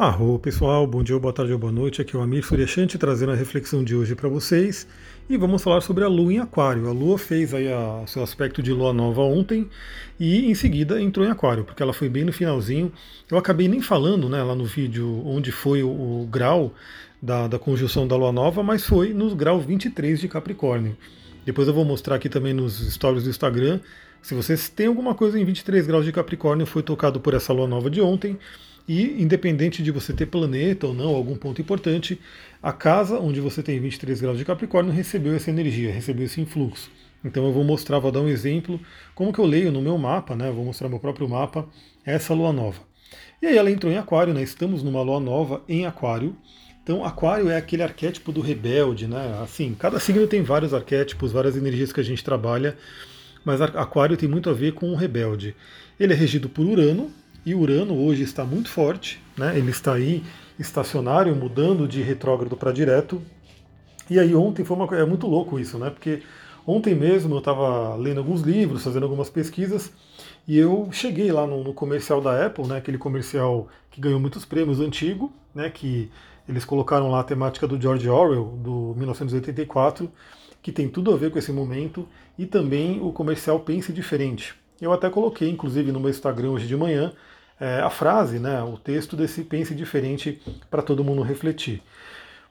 Arro pessoal, bom dia, boa tarde ou boa noite. Aqui é o Amir Suryashanti trazendo a reflexão de hoje para vocês e vamos falar sobre a Lua em Aquário. A Lua fez aí a, seu aspecto de Lua nova ontem e em seguida entrou em Aquário, porque ela foi bem no finalzinho. Eu acabei nem falando né, lá no vídeo onde foi o, o grau da, da conjunção da Lua nova, mas foi no grau 23 de Capricórnio. Depois eu vou mostrar aqui também nos stories do Instagram. Se vocês têm alguma coisa em 23 graus de Capricórnio, foi tocado por essa Lua nova de ontem. E independente de você ter planeta ou não, algum ponto importante, a casa onde você tem 23 graus de Capricórnio recebeu essa energia, recebeu esse influxo. Então eu vou mostrar, vou dar um exemplo, como que eu leio no meu mapa, né? Vou mostrar meu próprio mapa, essa lua nova. E aí ela entrou em Aquário, né? Estamos numa lua nova em Aquário. Então, Aquário é aquele arquétipo do rebelde, né? Assim, cada signo tem vários arquétipos, várias energias que a gente trabalha, mas Aquário tem muito a ver com o rebelde. Ele é regido por Urano, e Urano hoje está muito forte, né? ele está aí estacionário, mudando de retrógrado para direto. E aí ontem foi uma coisa, é muito louco isso, né? Porque ontem mesmo eu estava lendo alguns livros, fazendo algumas pesquisas, e eu cheguei lá no, no, comercial da Apple, né? Aquele comercial que ganhou muitos prêmios antigo, né? Que eles colocaram lá a temática do George Orwell, do 1984, que tem tudo a ver com esse momento, e também o comercial Pense Diferente. Eu até coloquei, inclusive, no meu Instagram hoje de manhã, é, a frase, né, o texto desse Pense Diferente para todo mundo refletir.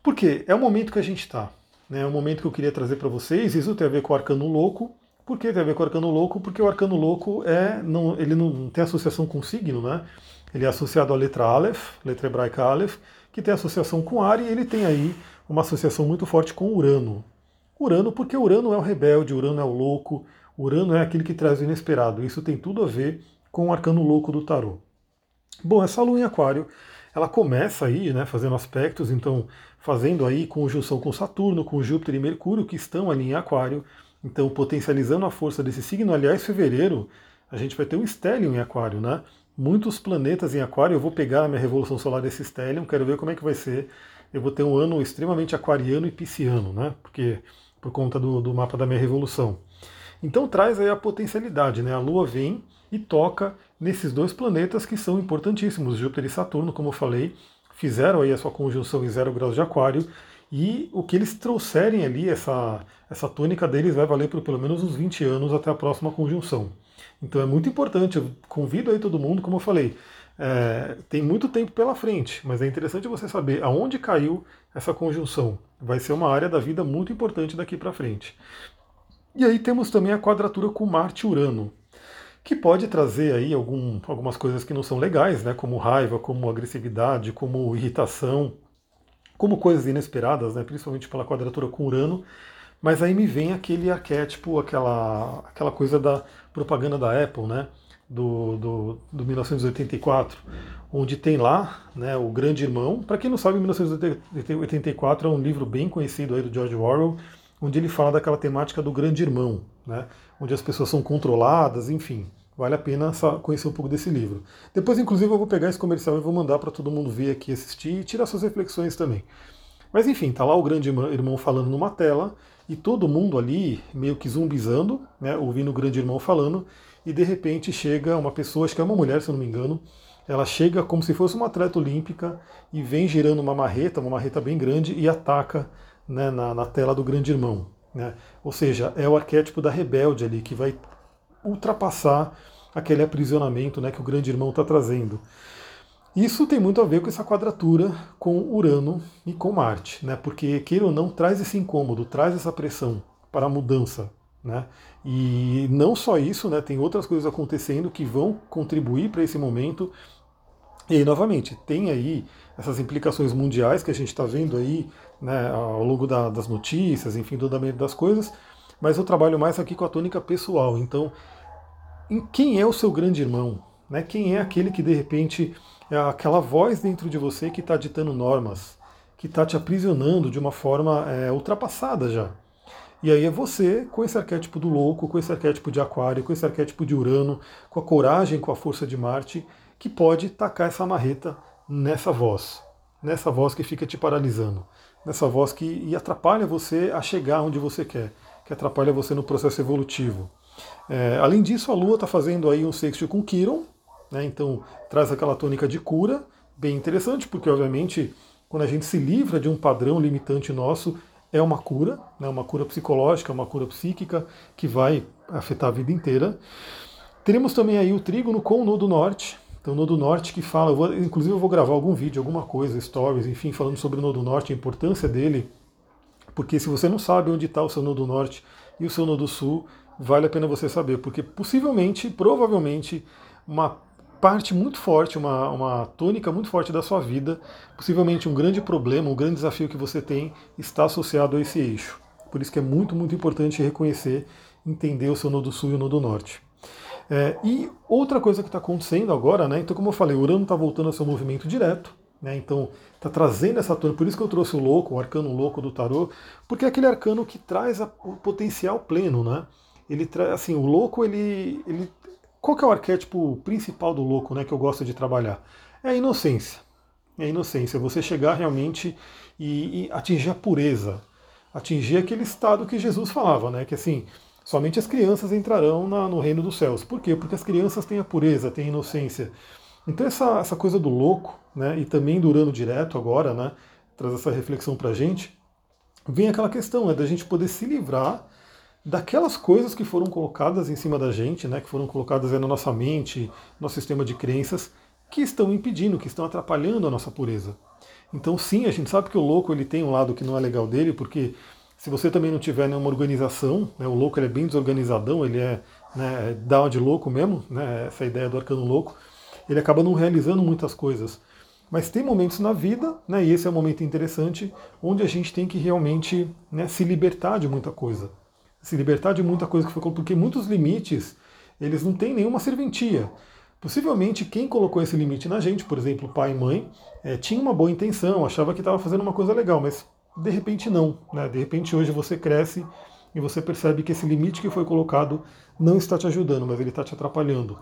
Porque é o momento que a gente está. Né, é o momento que eu queria trazer para vocês. Isso tem a ver com o arcano louco. Por que tem a ver com o arcano louco? Porque o arcano louco é, não, ele não tem associação com signo, né? Ele é associado à letra Aleph, letra hebraica Aleph, que tem associação com ar e ele tem aí uma associação muito forte com Urano. Urano, porque Urano é o rebelde, Urano é o louco, Urano é aquele que traz o inesperado. Isso tem tudo a ver com o arcano louco do tarô. Bom, essa lua em aquário, ela começa aí, né, fazendo aspectos, então fazendo aí conjunção com Saturno, com Júpiter e Mercúrio, que estão ali em aquário, então potencializando a força desse signo. Aliás, fevereiro, a gente vai ter um Stellium em aquário, né? Muitos planetas em aquário, eu vou pegar a minha revolução solar desse Stellium, quero ver como é que vai ser. Eu vou ter um ano extremamente aquariano e pisciano, né? Porque por conta do, do mapa da minha revolução. Então traz aí a potencialidade, né? A Lua vem e toca nesses dois planetas que são importantíssimos, Júpiter e Saturno, como eu falei, fizeram aí a sua conjunção em zero graus de aquário, e o que eles trouxerem ali, essa, essa tônica deles vai valer por pelo menos uns 20 anos até a próxima conjunção. Então é muito importante, eu convido aí todo mundo, como eu falei, é, tem muito tempo pela frente, mas é interessante você saber aonde caiu essa conjunção. Vai ser uma área da vida muito importante daqui para frente. E aí temos também a quadratura com Marte e Urano que pode trazer aí algum, algumas coisas que não são legais, né, como raiva, como agressividade, como irritação, como coisas inesperadas, né, principalmente pela quadratura com Urano. Mas aí me vem aquele arquétipo, aquela, aquela coisa da propaganda da Apple, né, do, do, do 1984, onde tem lá né, o Grande Irmão. Para quem não sabe, 1984 é um livro bem conhecido aí do George Orwell, onde ele fala daquela temática do Grande Irmão, né, onde as pessoas são controladas, enfim. Vale a pena conhecer um pouco desse livro. Depois, inclusive, eu vou pegar esse comercial e vou mandar para todo mundo ver aqui, assistir e tirar suas reflexões também. Mas enfim, tá lá o grande irmão falando numa tela e todo mundo ali meio que zumbizando, né, ouvindo o grande irmão falando, e de repente chega uma pessoa, acho que é uma mulher, se eu não me engano, ela chega como se fosse uma atleta olímpica e vem girando uma marreta, uma marreta bem grande, e ataca né, na, na tela do grande irmão. Né? Ou seja, é o arquétipo da rebelde ali que vai ultrapassar aquele aprisionamento né, que o grande irmão está trazendo. Isso tem muito a ver com essa quadratura com Urano e com Marte, né? porque queira ou não, traz esse incômodo, traz essa pressão para a mudança. Né? E não só isso, né, tem outras coisas acontecendo que vão contribuir para esse momento. E novamente, tem aí essas implicações mundiais que a gente está vendo aí né, ao longo da, das notícias, enfim, do andamento das coisas, mas eu trabalho mais aqui com a tônica pessoal. Então, em quem é o seu grande irmão? Né? Quem é aquele que de repente é aquela voz dentro de você que está ditando normas, que está te aprisionando de uma forma é, ultrapassada já? E aí é você, com esse arquétipo do louco, com esse arquétipo de aquário, com esse arquétipo de Urano, com a coragem, com a força de Marte, que pode tacar essa marreta nessa voz, nessa voz que fica te paralisando, nessa voz que atrapalha você a chegar onde você quer, que atrapalha você no processo evolutivo. É, além disso, a Lua está fazendo aí um sexto com Quiron, né, então traz aquela tônica de cura, bem interessante, porque obviamente quando a gente se livra de um padrão limitante nosso, é uma cura, né, uma cura psicológica, uma cura psíquica que vai afetar a vida inteira. Teremos também aí o trígono com o nodo norte, então o nodo norte que fala, eu vou, inclusive eu vou gravar algum vídeo, alguma coisa, stories, enfim, falando sobre o nodo norte, a importância dele, porque se você não sabe onde está o seu nodo norte e o seu nodo sul, vale a pena você saber, porque possivelmente, provavelmente, uma parte muito forte, uma, uma tônica muito forte da sua vida, possivelmente um grande problema, um grande desafio que você tem, está associado a esse eixo. Por isso que é muito, muito importante reconhecer, entender o seu nodo sul e o nodo norte. É, e outra coisa que está acontecendo agora, né? Então, como eu falei, Urano está voltando ao seu movimento direto, né? Então, está trazendo essa tônica. Por isso que eu trouxe o louco, o arcano louco do tarô, porque é aquele arcano que traz a, o potencial pleno, né? Ele traz, assim, o louco, ele, ele qual que é o arquétipo principal do louco, né, que eu gosto de trabalhar? É a inocência. É a inocência, você chegar realmente e, e atingir a pureza, atingir aquele estado que Jesus falava, né, que assim, somente as crianças entrarão na, no reino dos céus. Por quê? Porque as crianças têm a pureza, têm a inocência. Então essa, essa coisa do louco, né, e também do direto agora, né, traz essa reflexão para a gente, vem aquela questão né, da gente poder se livrar daquelas coisas que foram colocadas em cima da gente, né, que foram colocadas na nossa mente, nosso sistema de crenças, que estão impedindo, que estão atrapalhando a nossa pureza. Então sim, a gente sabe que o louco ele tem um lado que não é legal dele, porque se você também não tiver nenhuma organização, né, o louco é bem desorganizadão, ele é né, dá de louco mesmo, né, essa ideia do arcano louco, ele acaba não realizando muitas coisas. Mas tem momentos na vida, né, e esse é um momento interessante, onde a gente tem que realmente né, se libertar de muita coisa se libertar de muita coisa que foi porque muitos limites eles não têm nenhuma serventia. Possivelmente quem colocou esse limite na gente, por exemplo, pai e mãe, é, tinha uma boa intenção, achava que estava fazendo uma coisa legal, mas de repente não. Né? De repente hoje você cresce e você percebe que esse limite que foi colocado não está te ajudando, mas ele está te atrapalhando.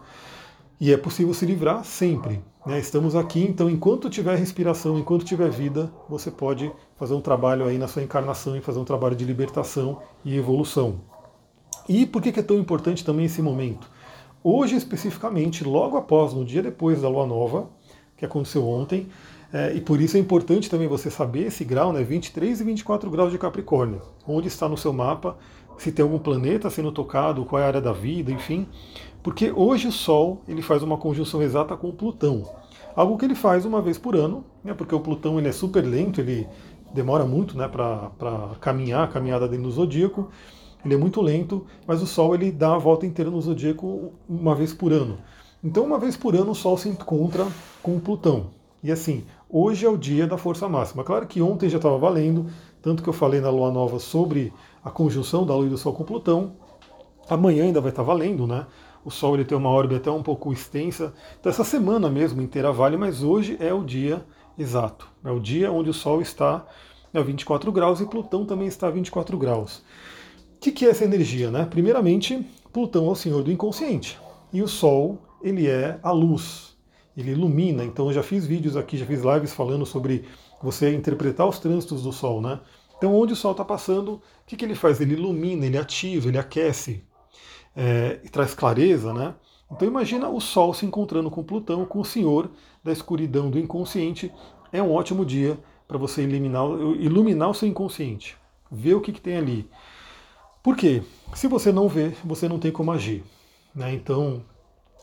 E é possível se livrar sempre. Né? Estamos aqui, então, enquanto tiver respiração, enquanto tiver vida, você pode fazer um trabalho aí na sua encarnação e fazer um trabalho de libertação e evolução. E por que é tão importante também esse momento? Hoje, especificamente, logo após, no dia depois da lua nova, que aconteceu ontem, é, e por isso é importante também você saber esse grau, né, 23 e 24 graus de Capricórnio, onde está no seu mapa, se tem algum planeta sendo tocado, qual é a área da vida, enfim. Porque hoje o Sol ele faz uma conjunção exata com o Plutão. Algo que ele faz uma vez por ano, né, porque o Plutão ele é super lento, ele demora muito né, para caminhar, a caminhada dentro do zodíaco. Ele é muito lento, mas o Sol ele dá a volta inteira no zodíaco uma vez por ano. Então, uma vez por ano, o Sol se encontra com o Plutão. E assim, hoje é o dia da força máxima. Claro que ontem já estava valendo, tanto que eu falei na Lua Nova sobre a conjunção da Lua e do Sol com Plutão. Amanhã ainda vai estar valendo, né? O Sol ele tem uma órbita até um pouco extensa. Então essa semana mesmo inteira vale, mas hoje é o dia exato. É o dia onde o Sol está a 24 graus e Plutão também está a 24 graus. O que, que é essa energia? Né? Primeiramente, Plutão é o senhor do inconsciente. E o Sol, ele é a luz. Ele ilumina. Então eu já fiz vídeos aqui, já fiz lives falando sobre você interpretar os trânsitos do Sol, né? Então, onde o Sol está passando, o que, que ele faz? Ele ilumina, ele ativa, ele aquece é, e traz clareza, né? Então imagina o Sol se encontrando com Plutão, com o Senhor da escuridão do inconsciente. É um ótimo dia para você iluminar, iluminar o seu inconsciente, ver o que, que tem ali. Por quê? Se você não vê, você não tem como agir. Né? Então,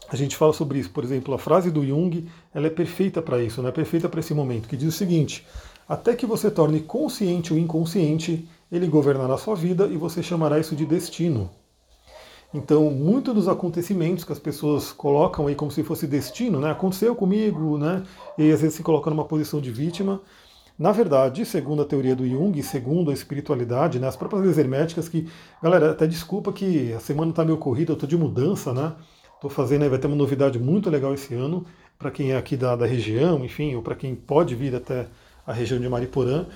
a gente fala sobre isso. Por exemplo, a frase do Jung ela é perfeita para isso, né? perfeita para esse momento, que diz o seguinte: até que você torne consciente o inconsciente, ele governará a sua vida e você chamará isso de destino. Então, muitos dos acontecimentos que as pessoas colocam aí como se fosse destino, né? Aconteceu comigo, né? E às vezes se colocam numa posição de vítima. Na verdade, segundo a teoria do Jung, segundo a espiritualidade, né, as próprias leis herméticas, que, galera, até desculpa que a semana está meio corrida, eu estou de mudança, né? Estou fazendo, vai ter uma novidade muito legal esse ano, para quem é aqui da, da região, enfim, ou para quem pode vir até a região de Mariporã.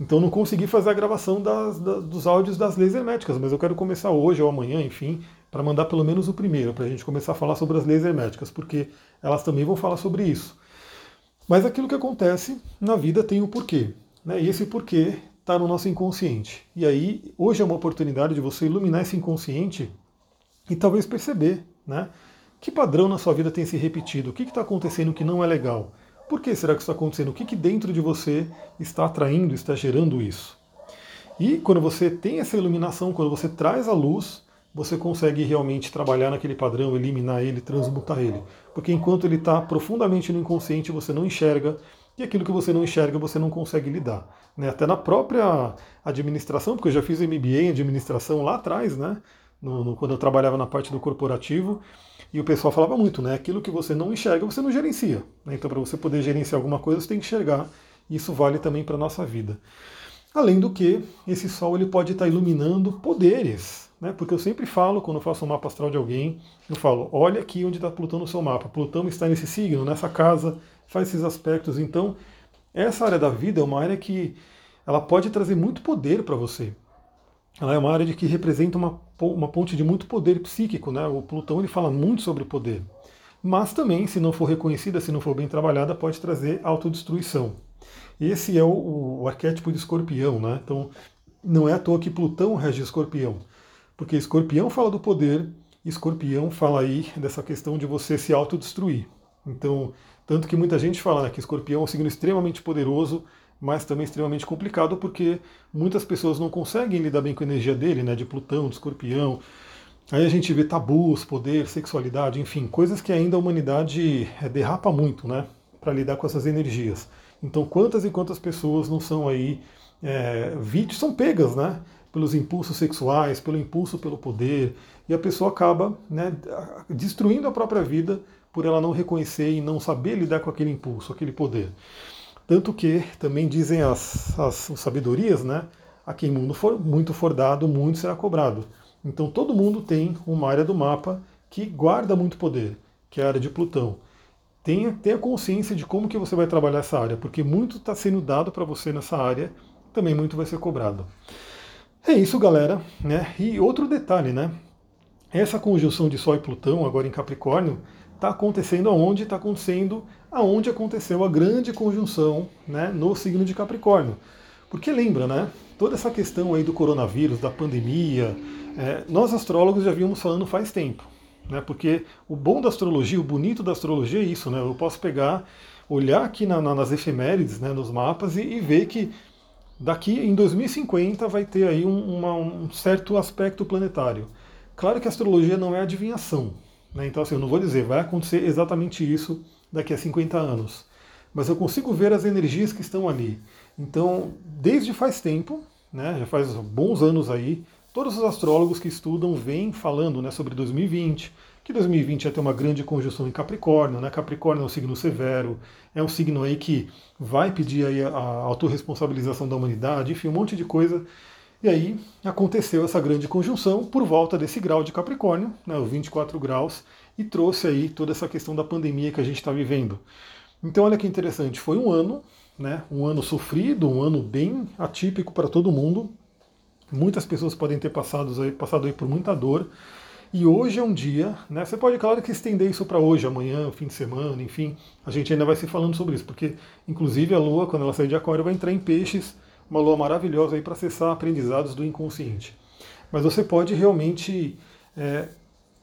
Então não consegui fazer a gravação das, dos áudios das leis herméticas, mas eu quero começar hoje ou amanhã, enfim, para mandar pelo menos o primeiro, para a gente começar a falar sobre as leis herméticas, porque elas também vão falar sobre isso. Mas aquilo que acontece na vida tem um porquê, né? e esse porquê está no nosso inconsciente. E aí, hoje é uma oportunidade de você iluminar esse inconsciente e talvez perceber né? Que padrão na sua vida tem se repetido, o que está acontecendo que não é legal. Por que será que isso está acontecendo? O que, que dentro de você está atraindo, está gerando isso? E quando você tem essa iluminação, quando você traz a luz, você consegue realmente trabalhar naquele padrão, eliminar ele, transmutar ele. Porque enquanto ele está profundamente no inconsciente, você não enxerga, e aquilo que você não enxerga, você não consegue lidar. Né? Até na própria administração, porque eu já fiz MBA em administração lá atrás, né? No, no, quando eu trabalhava na parte do corporativo, e o pessoal falava muito, né? Aquilo que você não enxerga, você não gerencia. Né? Então, para você poder gerenciar alguma coisa, você tem que enxergar. Isso vale também para a nossa vida. Além do que, esse sol ele pode estar iluminando poderes. Né? Porque eu sempre falo, quando eu faço um mapa astral de alguém, eu falo, olha aqui onde está Plutão no seu mapa. Plutão está nesse signo, nessa casa, faz esses aspectos. Então, essa área da vida é uma área que ela pode trazer muito poder para você. Ela é uma área de que representa uma, uma ponte de muito poder psíquico, né? O Plutão ele fala muito sobre poder. Mas também, se não for reconhecida, se não for bem trabalhada, pode trazer autodestruição. Esse é o, o arquétipo de escorpião, né? Então, não é à toa que Plutão rege escorpião. Porque escorpião fala do poder, escorpião fala aí dessa questão de você se autodestruir. Então, tanto que muita gente fala né, que escorpião é um signo extremamente poderoso, mas também extremamente complicado, porque muitas pessoas não conseguem lidar bem com a energia dele, né, de Plutão, de escorpião. Aí a gente vê tabus, poder, sexualidade, enfim, coisas que ainda a humanidade é, derrapa muito, né, para lidar com essas energias. Então, quantas e quantas pessoas não são aí é, vítimas, são pegas, né, pelos impulsos sexuais, pelo impulso pelo poder, e a pessoa acaba né, destruindo a própria vida por ela não reconhecer e não saber lidar com aquele impulso, aquele poder. Tanto que também dizem as, as, as sabedorias, né? A quem mundo for, muito for dado, muito será cobrado. Então todo mundo tem uma área do mapa que guarda muito poder, que é a área de Plutão. Tenha, tenha consciência de como que você vai trabalhar essa área, porque muito está sendo dado para você nessa área, também muito vai ser cobrado. É isso, galera. Né? E outro detalhe, né? Essa conjunção de Sol e Plutão, agora em Capricórnio, está acontecendo aonde? Está acontecendo aonde aconteceu a grande conjunção né, no signo de Capricórnio. Porque lembra, né? Toda essa questão aí do coronavírus, da pandemia, é, nós astrólogos já vimos falando faz tempo. Né, porque o bom da astrologia, o bonito da astrologia é isso, né? Eu posso pegar, olhar aqui na, na, nas efemérides, né, nos mapas, e, e ver que daqui em 2050 vai ter aí um, uma, um, certo aspecto planetário. Claro que a astrologia não é adivinhação, né? então assim, eu não vou dizer vai acontecer exatamente isso daqui a 50 anos, mas eu consigo ver as energias que estão ali. Então, desde faz tempo, né, já faz bons anos aí, todos os astrólogos que estudam vêm falando né, sobre 2020, que 2020 ia ter uma grande conjunção em Capricórnio, né? Capricórnio é um signo severo, é um signo aí que vai pedir aí a autorresponsabilização da humanidade, enfim, um monte de coisa. E aí aconteceu essa grande conjunção por volta desse grau de Capricórnio, né, os 24 graus, e trouxe aí toda essa questão da pandemia que a gente está vivendo. Então olha que interessante, foi um ano, né, um ano sofrido, um ano bem atípico para todo mundo. Muitas pessoas podem ter passado aí, passado aí por muita dor. E hoje é um dia, né? Você pode, claro, que estender isso para hoje, amanhã, fim de semana, enfim. A gente ainda vai se falando sobre isso, porque, inclusive, a Lua, quando ela sair de Aquário, vai entrar em Peixes, uma Lua maravilhosa para acessar aprendizados do inconsciente. Mas você pode realmente é,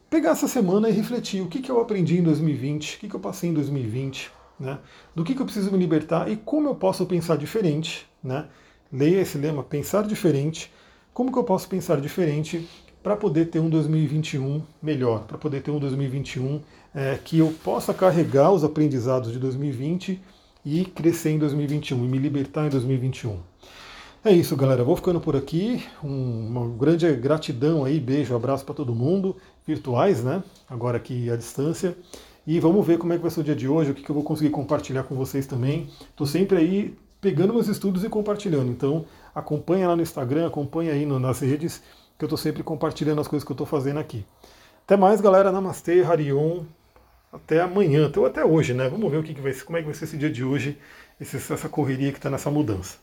pegar essa semana e refletir o que, que eu aprendi em 2020, o que, que eu passei em 2020, né? Do que, que eu preciso me libertar e como eu posso pensar diferente, né? Leia esse lema, pensar diferente. Como que eu posso pensar diferente para poder ter um 2021 melhor, para poder ter um 2021 é, que eu possa carregar os aprendizados de 2020 e crescer em 2021 e me libertar em 2021. É isso, galera. Vou ficando por aqui. Um, uma grande gratidão aí, beijo, abraço para todo mundo, virtuais, né? Agora aqui à distância. E vamos ver como é que vai ser o dia de hoje, o que, que eu vou conseguir compartilhar com vocês também. Estou sempre aí pegando meus estudos e compartilhando. Então acompanha lá no Instagram, acompanha aí no, nas redes que eu estou sempre compartilhando as coisas que eu estou fazendo aqui. Até mais, galera. Namastê, Harion. Até amanhã, ou até hoje, né? Vamos ver o que, que vai ser, como é que vai ser esse dia de hoje, essa correria que está nessa mudança.